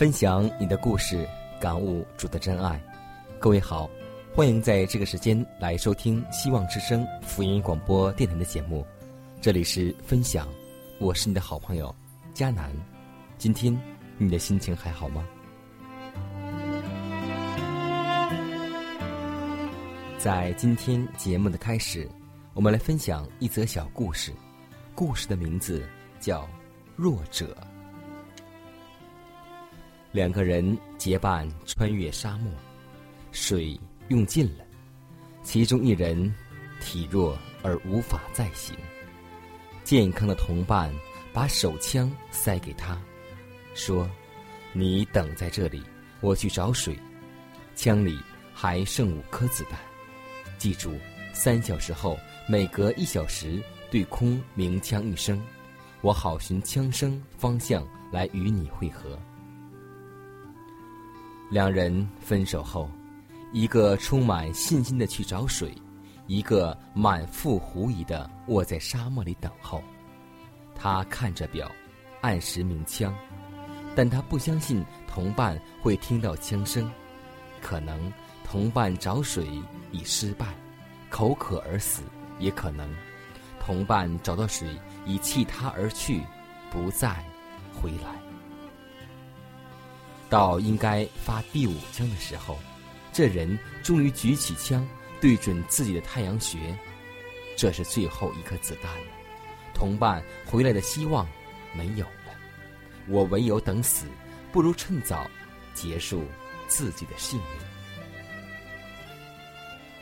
分享你的故事，感悟主的真爱。各位好，欢迎在这个时间来收听希望之声福音广播电台的节目。这里是分享，我是你的好朋友佳南。今天你的心情还好吗？在今天节目的开始，我们来分享一则小故事。故事的名字叫《弱者》。两个人结伴穿越沙漠，水用尽了，其中一人体弱而无法再行。健康的同伴把手枪塞给他，说：“你等在这里，我去找水。枪里还剩五颗子弹，记住，三小时后每隔一小时对空鸣枪一声，我好寻枪声方向来与你会合。”两人分手后，一个充满信心的去找水，一个满腹狐疑的卧在沙漠里等候。他看着表，按时鸣枪，但他不相信同伴会听到枪声。可能同伴找水已失败，口渴而死；也可能同伴找到水已弃他而去，不再回来。到应该发第五枪的时候，这人终于举起枪，对准自己的太阳穴。这是最后一颗子弹了，同伴回来的希望没有了。我唯有等死，不如趁早结束自己的性命。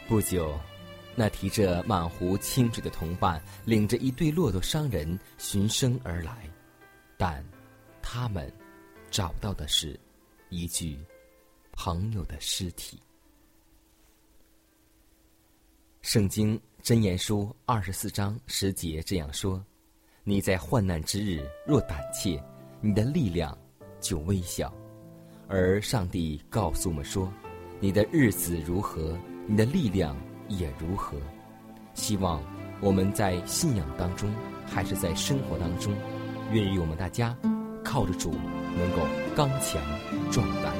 不久，那提着满壶清水的同伴，领着一队骆驼商人循声而来，但他们找到的是。一具朋友的尸体。圣经真言书二十四章十节这样说：“你在患难之日若胆怯，你的力量就微小；而上帝告诉我们说，你的日子如何，你的力量也如何。”希望我们在信仰当中，还是在生活当中，愿意我们大家靠着主。能够刚强壮胆。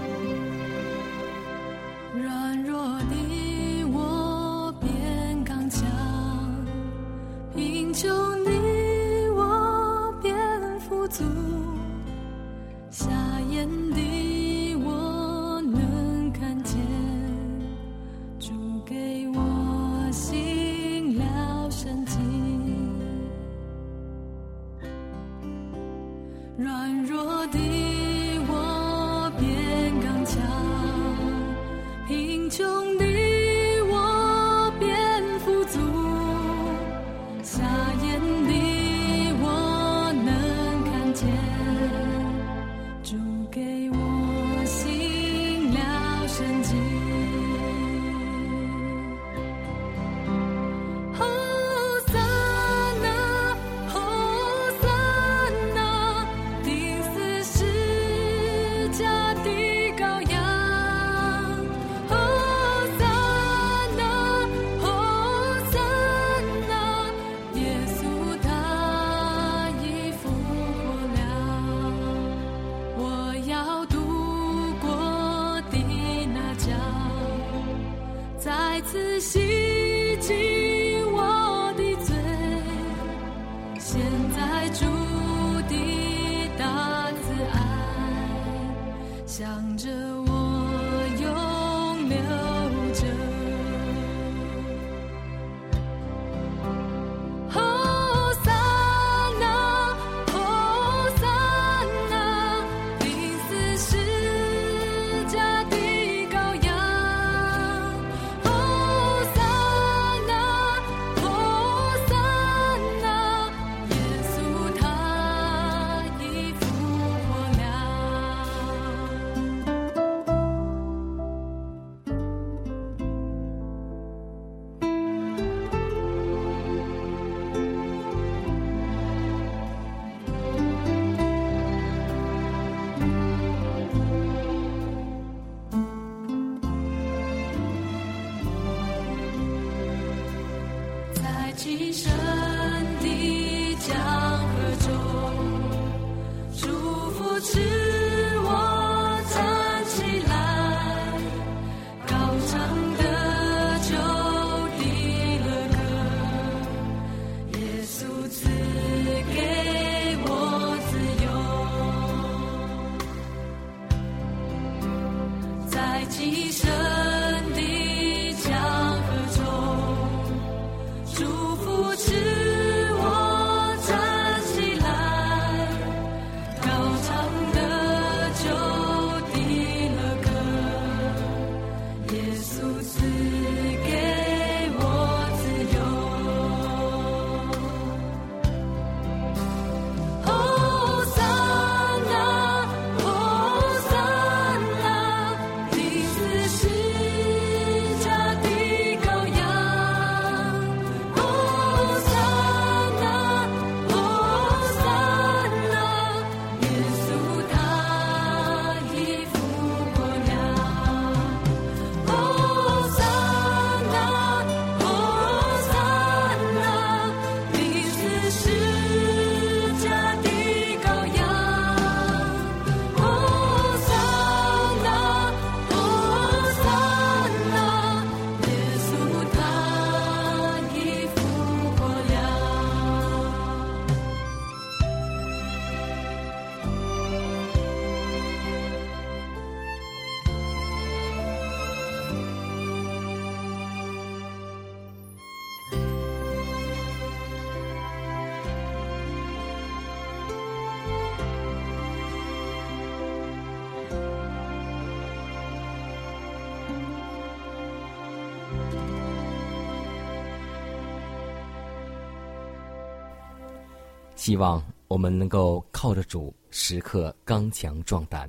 希望我们能够靠着主，时刻刚强壮胆。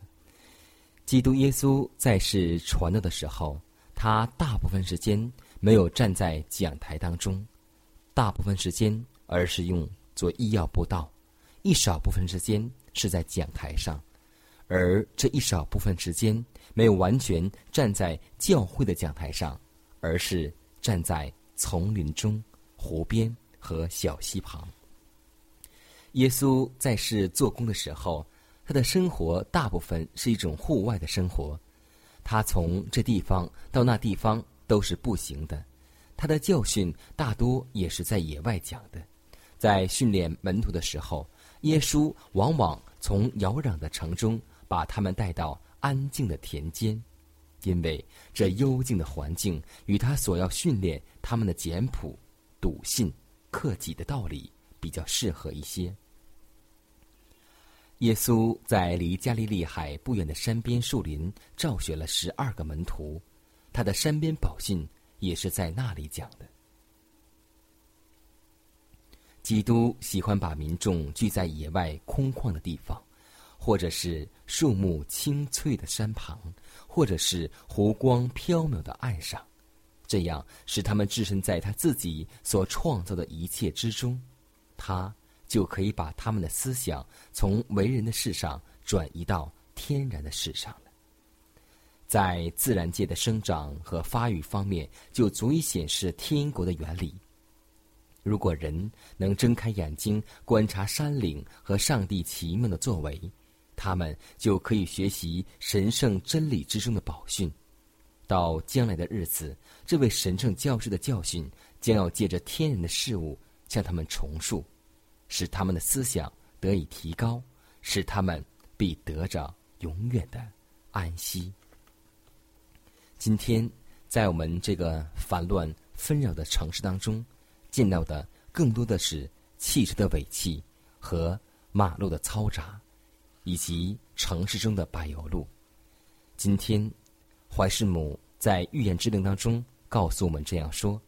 基督耶稣在世传道的时候，他大部分时间没有站在讲台当中，大部分时间而是用做医药布道，一少部分时间是在讲台上，而这一少部分时间没有完全站在教会的讲台上，而是站在丛林中、湖边和小溪旁。耶稣在世做工的时候，他的生活大部分是一种户外的生活。他从这地方到那地方都是步行的，他的教训大多也是在野外讲的。在训练门徒的时候，耶稣往往从扰攘的城中把他们带到安静的田间，因为这幽静的环境与他所要训练他们的简朴、笃信、克己的道理比较适合一些。耶稣在离加利利海不远的山边树林召选了十二个门徒，他的山边宝训也是在那里讲的。基督喜欢把民众聚在野外空旷的地方，或者是树木青翠的山旁，或者是湖光飘渺的岸上，这样使他们置身在他自己所创造的一切之中，他就可以把他们的思想从为人的事上转移到天然的事上了。在自然界的生长和发育方面，就足以显示天国的原理。如果人能睁开眼睛观察山岭和上帝奇妙的作为，他们就可以学习神圣真理之中的宝训。到将来的日子，这位神圣教师的教训将要借着天然的事物向他们重述，使他们的思想得以提高，使他们必得着永远的安息。今天，在我们这个烦乱纷扰的城市当中，见到的更多的是汽车的尾气和马路的嘈杂，以及城市中的柏油路。今天，怀世母在预言之灵当中告诉我们这样说：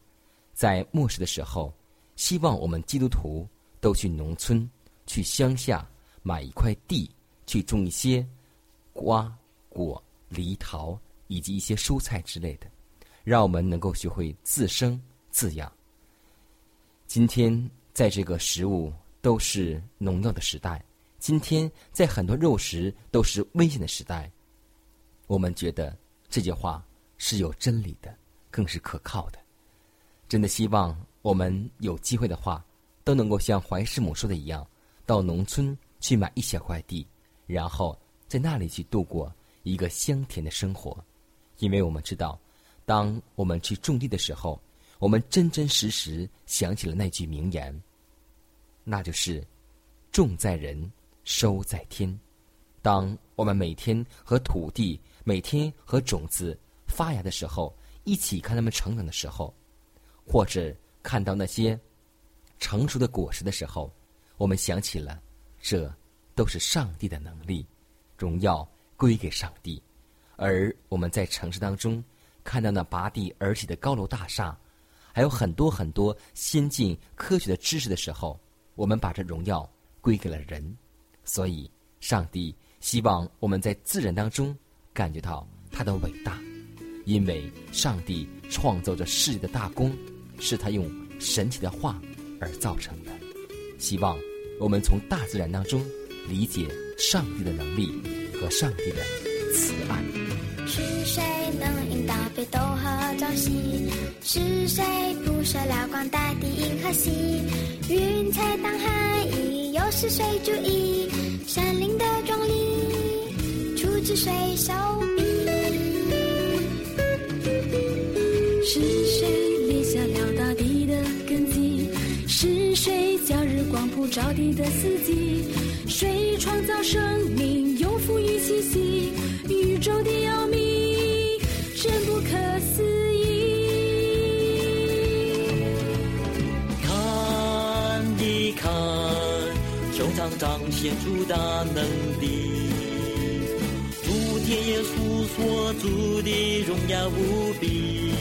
在末世的时候，希望我们基督徒都去农村、去乡下买一块地，去种一些瓜果、梨桃。以及一些蔬菜之类的，让我们能够学会自生自养。今天在这个食物都是农药的时代，今天在很多肉食都是危险的时代，我们觉得这句话是有真理的，更是可靠的。真的希望我们有机会的话，都能够像怀师母说的一样，到农村去买一小块地，然后在那里去度过一个香甜的生活。因为我们知道，当我们去种地的时候，我们真真实实想起了那句名言，那就是“种在人，收在天”。当我们每天和土地、每天和种子发芽的时候，一起看它们成长的时候，或者看到那些成熟的果实的时候，我们想起了，这都是上帝的能力，荣耀归给上帝。而我们在城市当中看到那拔地而起的高楼大厦，还有很多很多先进科学的知识的时候，我们把这荣耀归给了人。所以，上帝希望我们在自然当中感觉到他的伟大，因为上帝创造着世界的大功，是他用神奇的话而造成的。希望我们从大自然当中理解上帝的能力和上帝的慈爱。是谁能引导北斗和朝夕？是谁铺设了广大的银河系？云彩当海翼，又是谁注意山林的壮丽？出自谁手笔？是谁立下了大地的根基？是谁叫日光普照地的四季？谁创造生命，又赋予气息？宇宙的奥秘。真不可思议。看一看，收藏彰显出大能力，主天也诉说主的荣耀无比。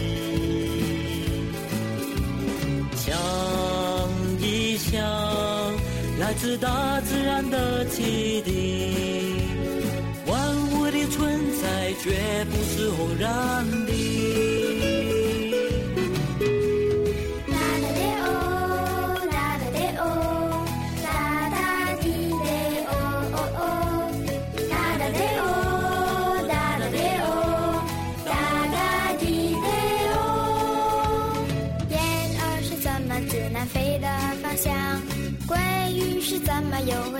想一想，来自大自然的启迪，万物的存在绝不是偶然的。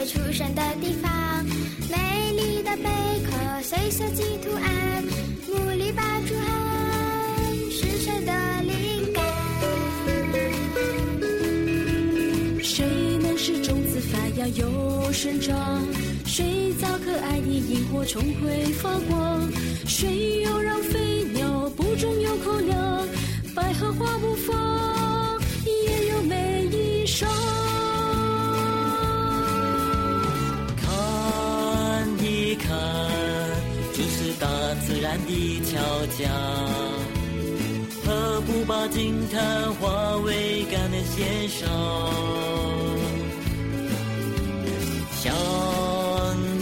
出生的地方，美丽的贝壳，随设计图案，牡蛎把出汗，是谁的灵感？谁能使种子发芽又生长？谁造可爱的萤火虫会发光？谁又让飞鸟不中有口粮？百合花不放，何不把惊叹化为感念献上？想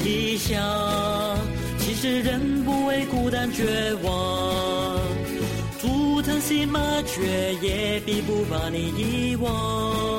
一想，其实人不为孤单绝望，竹藤心麻雀也必不把你遗忘。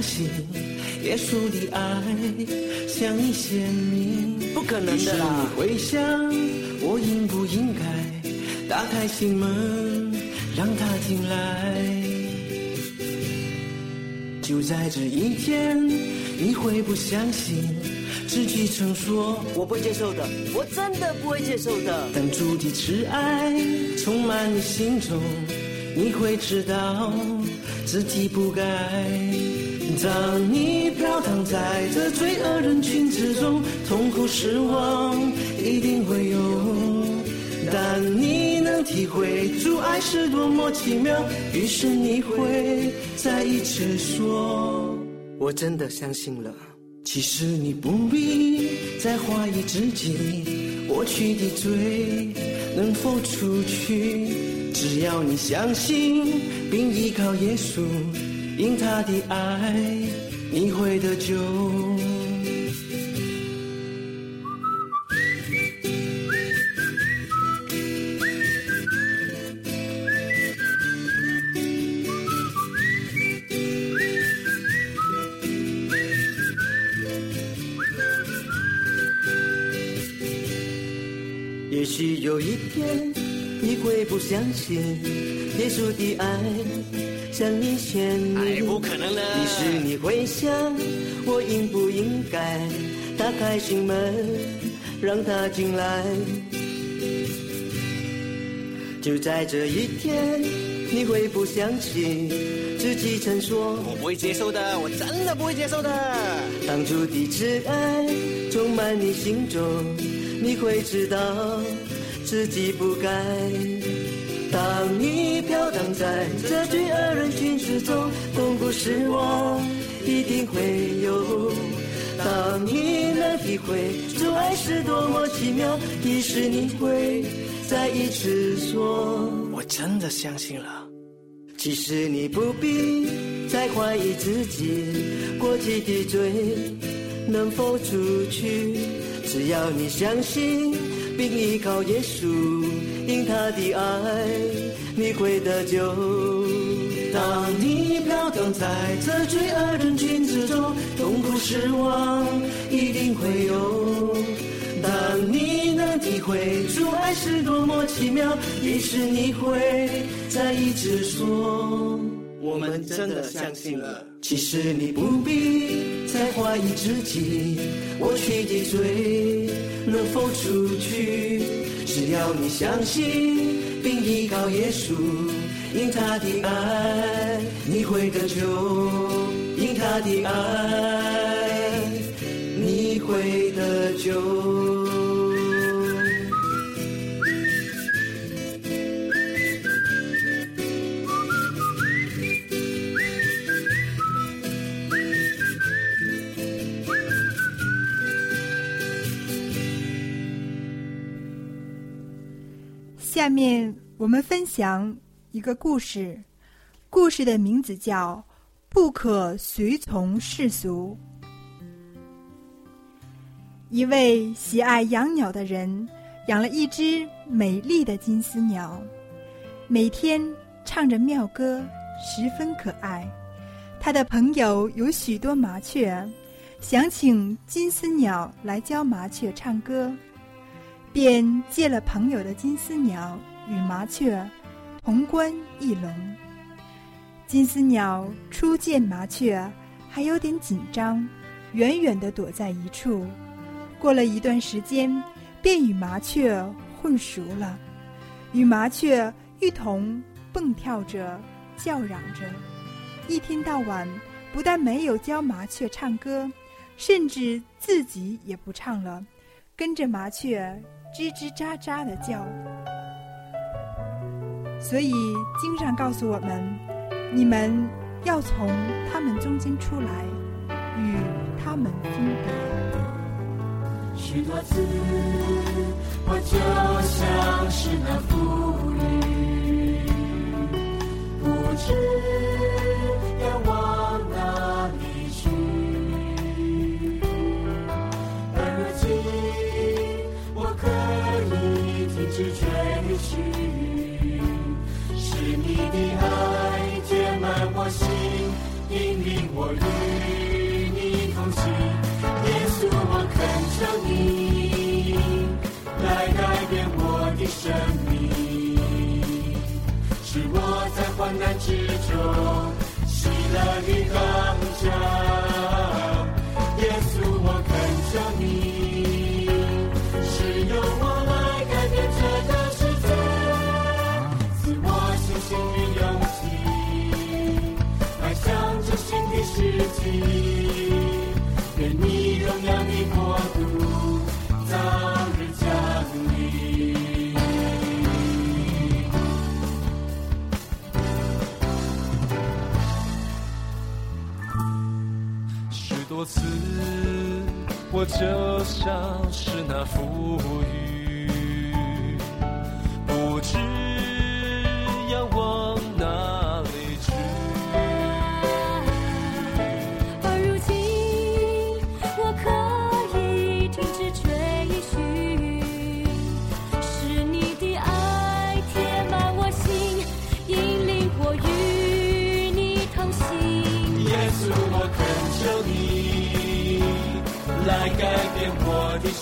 相信耶稣的爱向你显明，不可能的啦于是你会想，我应不应该打开心门让他进来？就在这一天，你会不相信自己曾说我不会接受的，我真的不会接受的。当主的慈爱充满你心中，你会知道自己不该。当你飘荡在这罪恶人群之中，痛苦失望一定会有。但你能体会主爱是多么奇妙，于是你会再一次说：“我真的相信了。”其实你不必再怀疑自己过去的罪能否除去，只要你相信并依靠耶稣，因他的爱，你会得救。也许有一天你会不相信耶稣的爱向你显明，不可能的于是你会想，我应不应该打开心门让他进来？就在这一天，你会不相信自己曾说，我不会接受的，我真的不会接受的。当初的挚爱充满你心中，你会知道自己不该。当你在这罪恶人群之中，痛苦失望一定会有。当你能体会主爱是多么奇妙，于是你会再一次说：“我真的相信了。”其实你不必再怀疑自己过去的罪能否除去，只要你相信并依靠耶稣，因他的爱，你会得救。当你飘荡在这罪恶人群之中，痛苦失望一定会有。当你能体会出爱是多么奇妙，于是你会再一直说：我们真的相信了。其实你不必再怀疑自己，过去的罪能否除去？只要你相信并依靠耶稣，因他的爱你会得救，因他的爱。我们分享一个故事，故事的名字叫《不可随从世俗》。一位喜爱养鸟的人养了一只美丽的金丝鸟，每天唱着妙歌，十分可爱。他的朋友有许多麻雀，想请金丝鸟来教麻雀唱歌。便借了朋友的金丝鸟与麻雀同观一笼。金丝鸟初见麻雀还有点紧张，远远地躲在一处。过了一段时间，便与麻雀混熟了，与麻雀一同蹦跳着、叫嚷着，一天到晚不但没有教麻雀唱歌，甚至自己也不唱了，跟着麻雀。吱吱喳喳的叫，所以经上告诉我们：你们要从他们中间出来，与他们分别。许多次，我就像是那浮云，不知要往哪里去，而今我可以停止追寻，患难之中喜乐的刚强。耶稣，我恳求你，是由我来改变这个世界，赐我信心与勇气，迈向这新的世纪。多次，我就像是那浮云，不知要往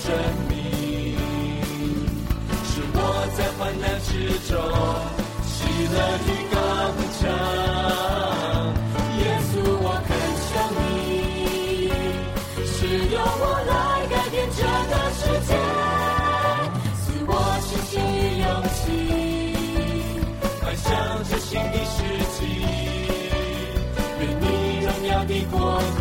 生命，是我在患难之中喜乐的刚强。耶稣，我恳求你，是用我来改变这个世界，赐我信心与勇气，迈向这新的世纪。愿你荣耀的国度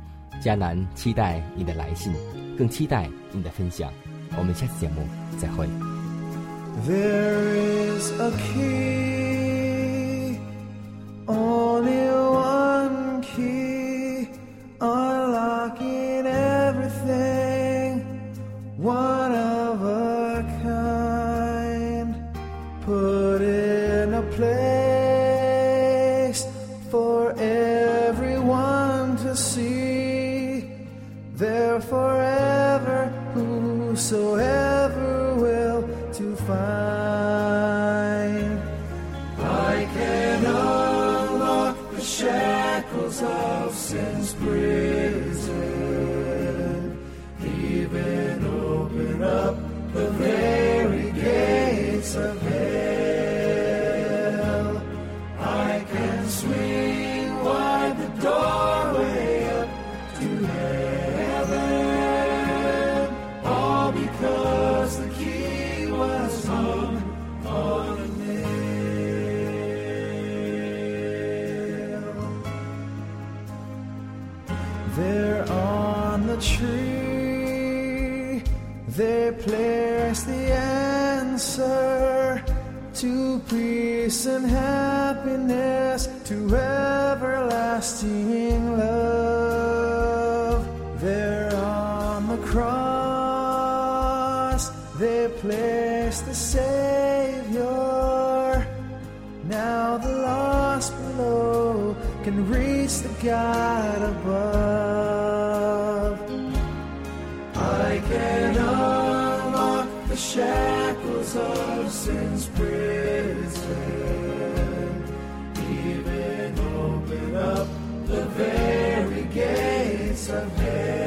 迦南期待你的来信，更期待你的分享。我们下次节目再会。There is a key, they placed the answer to peace and happiness, to everlasting love. There on the cross, they placed the Savior. Now the lost below can reach the God above. of day.